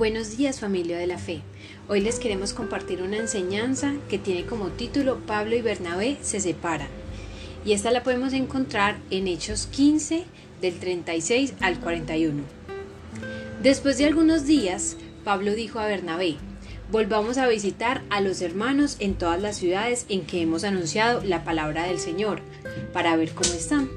Buenos días familia de la fe. Hoy les queremos compartir una enseñanza que tiene como título Pablo y Bernabé se separan. Y esta la podemos encontrar en Hechos 15 del 36 al 41. Después de algunos días, Pablo dijo a Bernabé, volvamos a visitar a los hermanos en todas las ciudades en que hemos anunciado la palabra del Señor, para ver cómo están.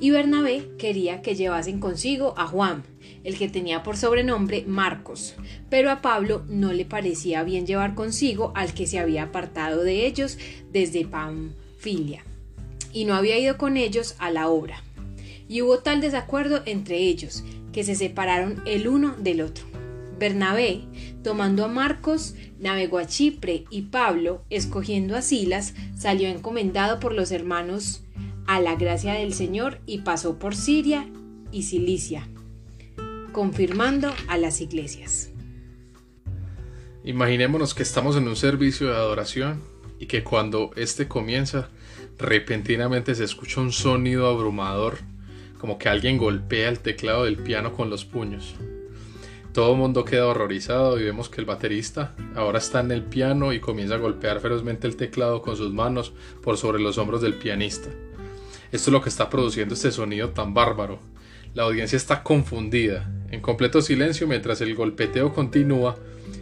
Y Bernabé quería que llevasen consigo a Juan, el que tenía por sobrenombre Marcos, pero a Pablo no le parecía bien llevar consigo al que se había apartado de ellos desde Panfilia, y no había ido con ellos a la obra. Y hubo tal desacuerdo entre ellos, que se separaron el uno del otro. Bernabé, tomando a Marcos, navegó a Chipre y Pablo, escogiendo a Silas, salió encomendado por los hermanos a la gracia del Señor y pasó por Siria y Cilicia confirmando a las iglesias. Imaginémonos que estamos en un servicio de adoración y que cuando este comienza, repentinamente se escucha un sonido abrumador, como que alguien golpea el teclado del piano con los puños. Todo el mundo queda horrorizado y vemos que el baterista ahora está en el piano y comienza a golpear ferozmente el teclado con sus manos por sobre los hombros del pianista. Esto es lo que está produciendo este sonido tan bárbaro. La audiencia está confundida en completo silencio mientras el golpeteo continúa,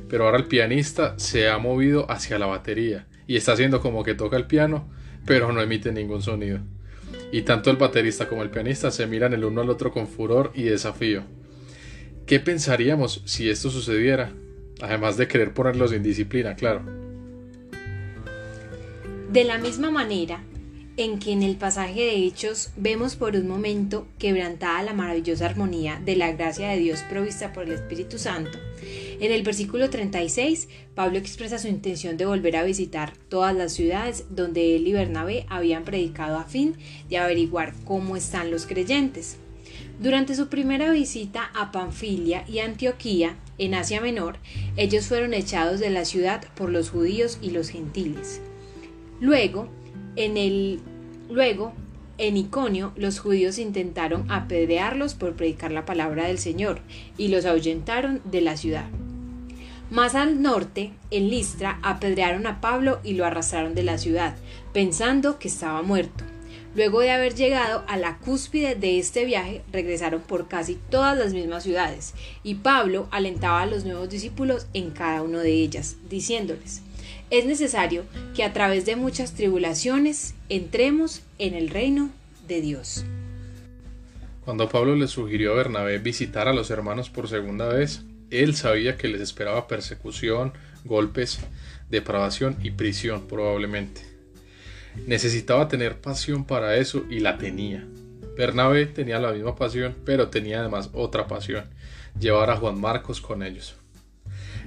pero ahora el pianista se ha movido hacia la batería y está haciendo como que toca el piano, pero no emite ningún sonido. Y tanto el baterista como el pianista se miran el uno al otro con furor y desafío. ¿Qué pensaríamos si esto sucediera? Además de querer ponerlos en disciplina, claro. De la misma manera, en que en el pasaje de Hechos vemos por un momento quebrantada la maravillosa armonía de la gracia de Dios provista por el Espíritu Santo. En el versículo 36, Pablo expresa su intención de volver a visitar todas las ciudades donde él y Bernabé habían predicado a fin de averiguar cómo están los creyentes. Durante su primera visita a Panfilia y Antioquía, en Asia Menor, ellos fueron echados de la ciudad por los judíos y los gentiles. Luego, en el, luego, en Iconio, los judíos intentaron apedrearlos por predicar la palabra del Señor y los ahuyentaron de la ciudad. Más al norte, en Listra, apedrearon a Pablo y lo arrastraron de la ciudad, pensando que estaba muerto. Luego de haber llegado a la cúspide de este viaje, regresaron por casi todas las mismas ciudades, y Pablo alentaba a los nuevos discípulos en cada una de ellas, diciéndoles, es necesario que a través de muchas tribulaciones entremos en el reino de Dios. Cuando Pablo le sugirió a Bernabé visitar a los hermanos por segunda vez, él sabía que les esperaba persecución, golpes, depravación y prisión probablemente. Necesitaba tener pasión para eso y la tenía. Bernabé tenía la misma pasión, pero tenía además otra pasión, llevar a Juan Marcos con ellos.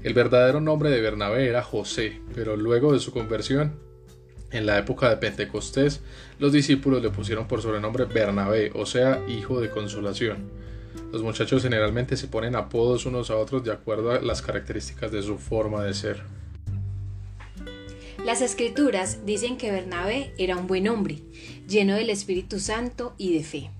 El verdadero nombre de Bernabé era José, pero luego de su conversión, en la época de Pentecostés, los discípulos le pusieron por sobrenombre Bernabé, o sea, hijo de consolación. Los muchachos generalmente se ponen apodos unos a otros de acuerdo a las características de su forma de ser. Las escrituras dicen que Bernabé era un buen hombre, lleno del Espíritu Santo y de fe.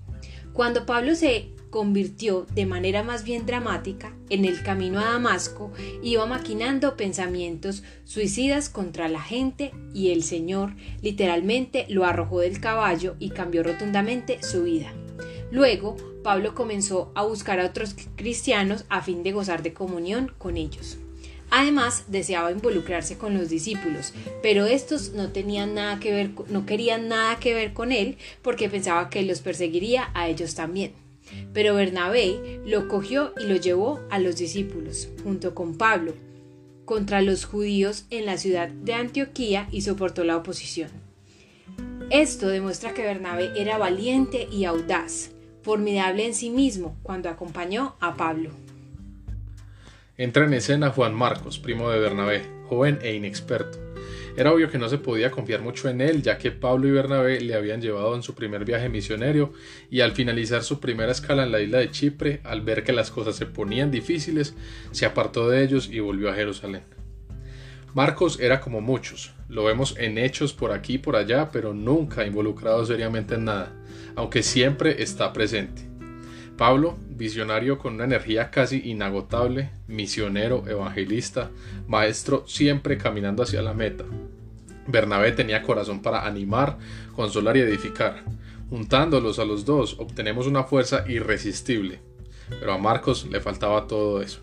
Cuando Pablo se convirtió de manera más bien dramática en el camino a Damasco, iba maquinando pensamientos suicidas contra la gente y el Señor literalmente lo arrojó del caballo y cambió rotundamente su vida. Luego, Pablo comenzó a buscar a otros cristianos a fin de gozar de comunión con ellos. Además, deseaba involucrarse con los discípulos, pero estos no tenían nada que ver, no querían nada que ver con él porque pensaba que los perseguiría a ellos también. Pero Bernabé lo cogió y lo llevó a los discípulos, junto con Pablo, contra los judíos en la ciudad de Antioquía y soportó la oposición. Esto demuestra que Bernabé era valiente y audaz, formidable en sí mismo cuando acompañó a Pablo. Entra en escena Juan Marcos, primo de Bernabé, joven e inexperto. Era obvio que no se podía confiar mucho en él, ya que Pablo y Bernabé le habían llevado en su primer viaje misionero y al finalizar su primera escala en la isla de Chipre, al ver que las cosas se ponían difíciles, se apartó de ellos y volvió a Jerusalén. Marcos era como muchos, lo vemos en hechos por aquí y por allá, pero nunca involucrado seriamente en nada, aunque siempre está presente. Pablo, visionario con una energía casi inagotable, misionero, evangelista, maestro siempre caminando hacia la meta. Bernabé tenía corazón para animar, consolar y edificar. Juntándolos a los dos obtenemos una fuerza irresistible, pero a Marcos le faltaba todo eso.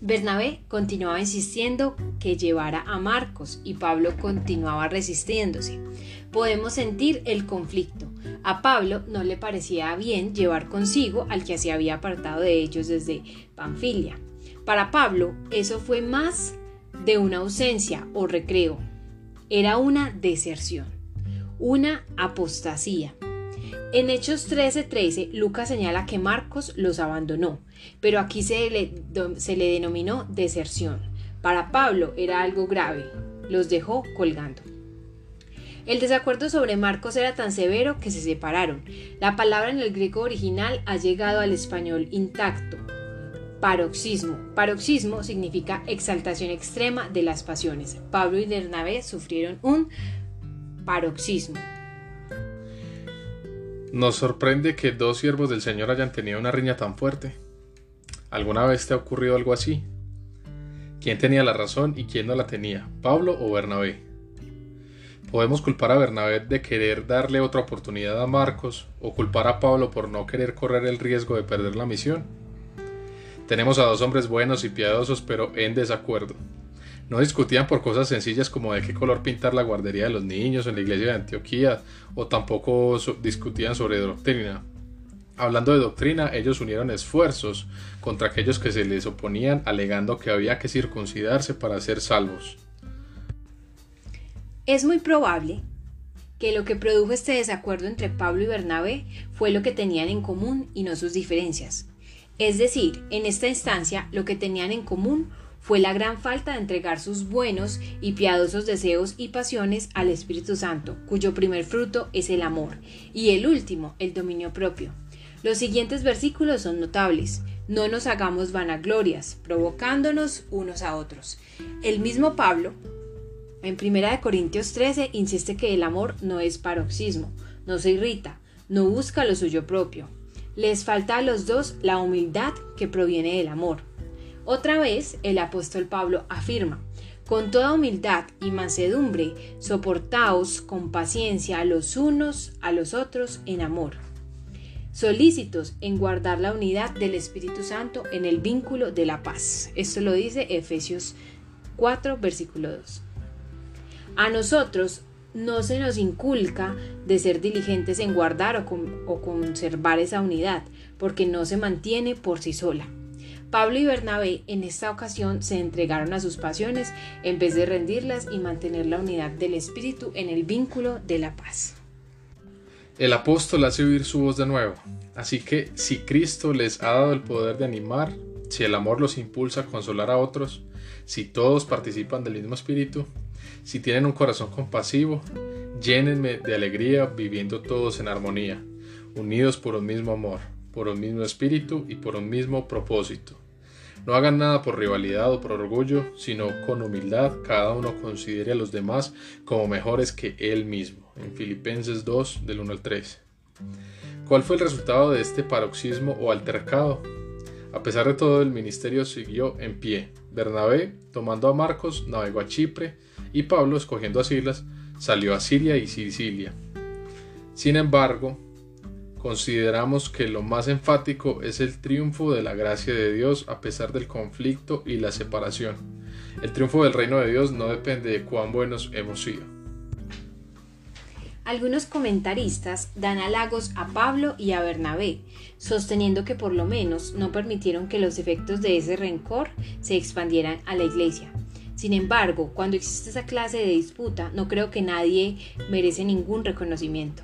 Bernabé continuaba insistiendo que llevara a Marcos y Pablo continuaba resistiéndose. Podemos sentir el conflicto. A Pablo no le parecía bien llevar consigo al que se había apartado de ellos desde Panfilia. Para Pablo eso fue más de una ausencia o recreo. Era una deserción, una apostasía. En Hechos 13:13, Lucas señala que Marcos los abandonó, pero aquí se le, se le denominó deserción. Para Pablo era algo grave, los dejó colgando. El desacuerdo sobre Marcos era tan severo que se separaron. La palabra en el griego original ha llegado al español intacto. Paroxismo. Paroxismo significa exaltación extrema de las pasiones. Pablo y Bernabé sufrieron un paroxismo. Nos sorprende que dos siervos del Señor hayan tenido una riña tan fuerte. ¿Alguna vez te ha ocurrido algo así? ¿Quién tenía la razón y quién no la tenía? ¿Pablo o Bernabé? Podemos culpar a Bernabé de querer darle otra oportunidad a Marcos o culpar a Pablo por no querer correr el riesgo de perder la misión. Tenemos a dos hombres buenos y piadosos pero en desacuerdo. No discutían por cosas sencillas como de qué color pintar la guardería de los niños en la iglesia de Antioquía, o tampoco discutían sobre doctrina. Hablando de doctrina, ellos unieron esfuerzos contra aquellos que se les oponían, alegando que había que circuncidarse para ser salvos. Es muy probable que lo que produjo este desacuerdo entre Pablo y Bernabé fue lo que tenían en común y no sus diferencias. Es decir, en esta instancia lo que tenían en común fue la gran falta de entregar sus buenos y piadosos deseos y pasiones al Espíritu Santo, cuyo primer fruto es el amor, y el último, el dominio propio. Los siguientes versículos son notables. No nos hagamos vanaglorias, provocándonos unos a otros. El mismo Pablo, en 1 Corintios 13, insiste que el amor no es paroxismo, no se irrita, no busca lo suyo propio. Les falta a los dos la humildad que proviene del amor. Otra vez el apóstol Pablo afirma, con toda humildad y mansedumbre, soportaos con paciencia los unos a los otros en amor, solícitos en guardar la unidad del Espíritu Santo en el vínculo de la paz. Esto lo dice Efesios 4, versículo 2. A nosotros no se nos inculca de ser diligentes en guardar o, conservar esa unidad, porque no se mantiene por sí sola. Pablo y Bernabé en esta ocasión se entregaron a sus pasiones en vez de rendirlas y mantener la unidad del espíritu en el vínculo de la paz. El apóstol hace oír su voz de nuevo, así que si Cristo les ha dado el poder de animar, si el amor los impulsa a consolar a otros, si todos participan del mismo espíritu, si tienen un corazón compasivo, llénenme de alegría viviendo todos en armonía, unidos por un mismo amor por un mismo espíritu y por un mismo propósito. No hagan nada por rivalidad o por orgullo, sino con humildad cada uno considere a los demás como mejores que él mismo. En Filipenses 2 del 1 al 3. ¿Cuál fue el resultado de este paroxismo o altercado? A pesar de todo, el ministerio siguió en pie. Bernabé, tomando a Marcos, navegó a Chipre y Pablo, escogiendo a Silas, salió a Siria y Sicilia. Sin embargo, Consideramos que lo más enfático es el triunfo de la gracia de Dios a pesar del conflicto y la separación. El triunfo del reino de Dios no depende de cuán buenos hemos sido. Algunos comentaristas dan halagos a Pablo y a Bernabé, sosteniendo que por lo menos no permitieron que los efectos de ese rencor se expandieran a la iglesia. Sin embargo, cuando existe esa clase de disputa, no creo que nadie merece ningún reconocimiento.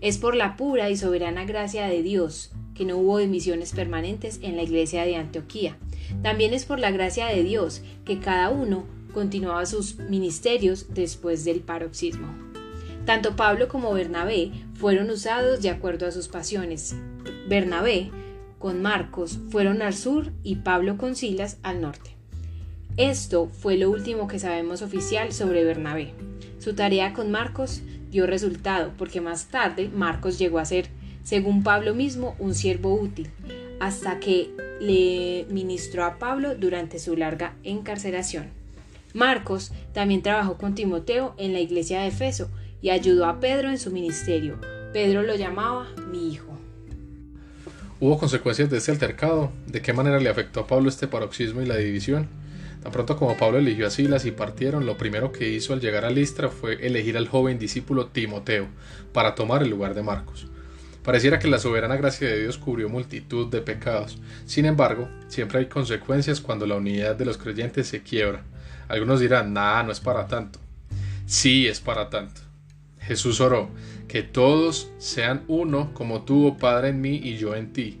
Es por la pura y soberana gracia de Dios que no hubo emisiones permanentes en la iglesia de Antioquía. También es por la gracia de Dios que cada uno continuaba sus ministerios después del paroxismo. Tanto Pablo como Bernabé fueron usados de acuerdo a sus pasiones. Bernabé con Marcos fueron al sur y Pablo con Silas al norte. Esto fue lo último que sabemos oficial sobre Bernabé. Su tarea con Marcos dio resultado porque más tarde Marcos llegó a ser según Pablo mismo, un siervo útil, hasta que le ministró a Pablo durante su larga encarcelación. Marcos también trabajó con Timoteo en la iglesia de Efeso y ayudó a Pedro en su ministerio. Pedro lo llamaba mi hijo. ¿Hubo consecuencias de este altercado? ¿De qué manera le afectó a Pablo este paroxismo y la división? Tan pronto como Pablo eligió a Silas y partieron, lo primero que hizo al llegar a Listra fue elegir al joven discípulo Timoteo para tomar el lugar de Marcos. Pareciera que la soberana gracia de Dios cubrió multitud de pecados. Sin embargo, siempre hay consecuencias cuando la unidad de los creyentes se quiebra. Algunos dirán, nada, no es para tanto. Sí, es para tanto. Jesús oró, que todos sean uno como tú, oh Padre, en mí y yo en ti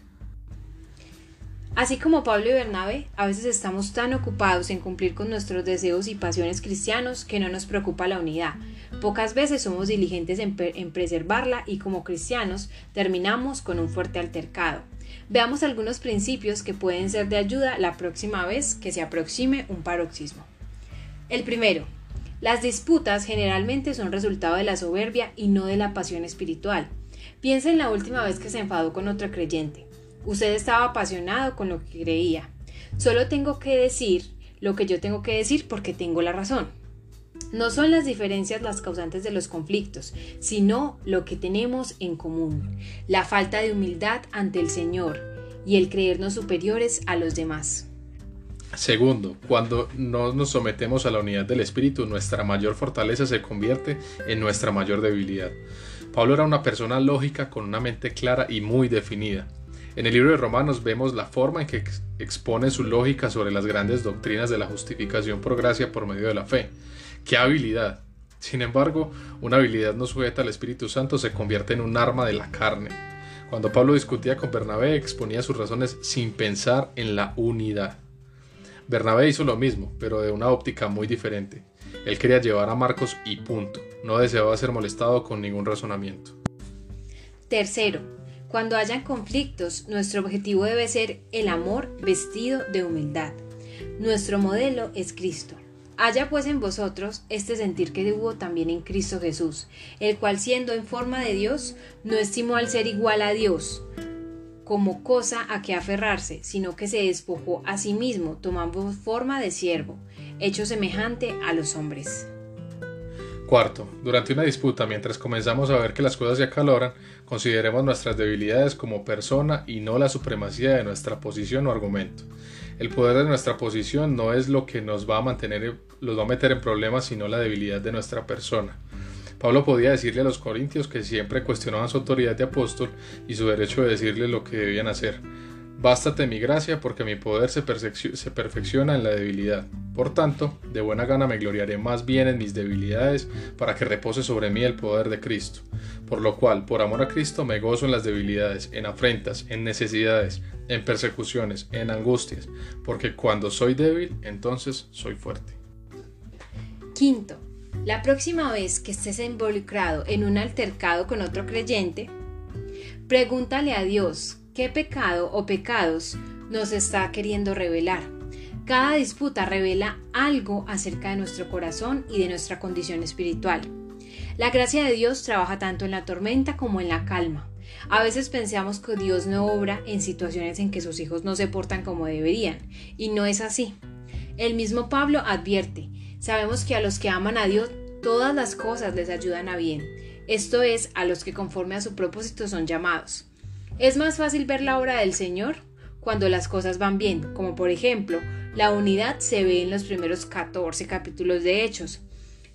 Así como Pablo y Bernabé, a veces estamos tan ocupados en cumplir con nuestros deseos y pasiones cristianos que no nos preocupa la unidad. Pocas veces somos diligentes en, preservarla y como cristianos terminamos con un fuerte altercado. Veamos algunos principios que pueden ser de ayuda la próxima vez que se aproxime un paroxismo. El primero, las disputas generalmente son resultado de la soberbia y no de la pasión espiritual. Piensa en la última vez que se enfadó con otro creyente. Usted estaba apasionado con lo que creía. Solo tengo que decir lo que yo tengo que decir porque tengo la razón. No son las diferencias las causantes de los conflictos, sino lo que tenemos en común, la falta de humildad ante el Señor y el creernos superiores a los demás. Segundo, cuando no nos sometemos a la unidad del Espíritu, nuestra mayor fortaleza se convierte en nuestra mayor debilidad. Pablo era una persona lógica con una mente clara y muy definida. En el libro de Romanos vemos la forma en que expone su lógica sobre las grandes doctrinas de la justificación por gracia por medio de la fe. ¡Qué habilidad! Sin embargo, una habilidad no sujeta al Espíritu Santo se convierte en un arma de la carne. Cuando Pablo discutía con Bernabé, exponía sus razones sin pensar en la unidad. Bernabé hizo lo mismo, pero de una óptica muy diferente. Él quería llevar a Marcos y punto. No deseaba ser molestado con ningún razonamiento. Tercero, cuando hayan conflictos, nuestro objetivo debe ser el amor vestido de humildad. Nuestro modelo es Cristo. Haya pues en vosotros este sentir que hubo también en Cristo Jesús, el cual siendo en forma de Dios, no estimó al ser igual a Dios como cosa a que aferrarse, sino que se despojó a sí mismo, tomando forma de siervo, hecho semejante a los hombres. Cuarto, durante una disputa, mientras comenzamos a ver que las cosas se acaloran, consideremos nuestras debilidades como persona y no la supremacía de nuestra posición o argumento. El poder de nuestra posición no es lo que nos va a mantener, los va a meter en problemas, sino la debilidad de nuestra persona. Pablo podía decirle a los corintios que siempre cuestionaban su autoridad de apóstol y su derecho de decirle lo que debían hacer. Bástate mi gracia porque mi poder se, perfecciona en la debilidad. Por tanto, de buena gana me gloriaré más bien en mis debilidades para que repose sobre mí el poder de Cristo. Por lo cual, por amor a Cristo, me gozo en las debilidades, en afrentas, en necesidades, en persecuciones, en angustias, porque cuando soy débil, entonces soy fuerte. Quinto, la próxima vez que estés involucrado en un altercado con otro creyente, pregúntale a Dios qué pecado o pecados nos está queriendo revelar. Cada disputa revela algo acerca de nuestro corazón y de nuestra condición espiritual. La gracia de Dios trabaja tanto en la tormenta como en la calma. A veces pensamos que Dios no obra en situaciones en que sus hijos no se portan como deberían, y no es así. El mismo Pablo advierte, sabemos que a los que aman a Dios todas las cosas les ayudan a bien, esto es, a los que conforme a su propósito son llamados. Es más fácil ver la obra del Señor cuando las cosas van bien, como por ejemplo, la unidad se ve en los primeros 14 capítulos de Hechos.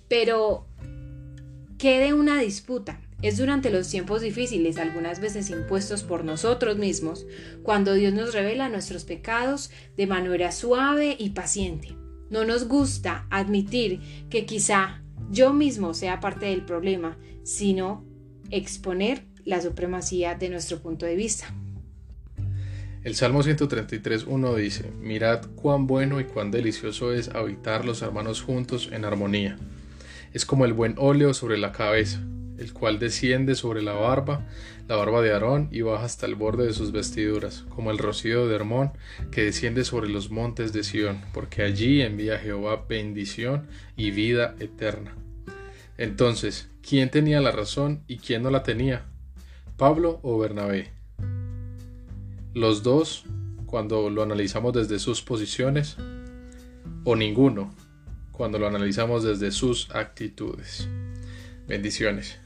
Pero, ¿qué de una disputa? Es durante los tiempos difíciles, algunas veces impuestos por nosotros mismos, cuando Dios nos revela nuestros pecados de manera suave y paciente. No nos gusta admitir que quizá yo mismo sea parte del problema, sino exponer la supremacía de nuestro punto de vista. El Salmo 133.1 dice, Mirad cuán bueno y cuán delicioso es habitar los hermanos juntos en armonía. Es como el buen óleo sobre la cabeza, el cual desciende sobre la barba, la barba de Aarón, y baja hasta el borde de sus vestiduras, como el rocío de Hermón, que desciende sobre los montes de Sión, porque allí envía Jehová bendición y vida eterna. Entonces, ¿quién tenía la razón y quién no la tenía? ¿Pablo o Bernabé? Los dos, cuando lo analizamos desde sus posiciones, o ninguno, cuando lo analizamos desde sus actitudes. Bendiciones.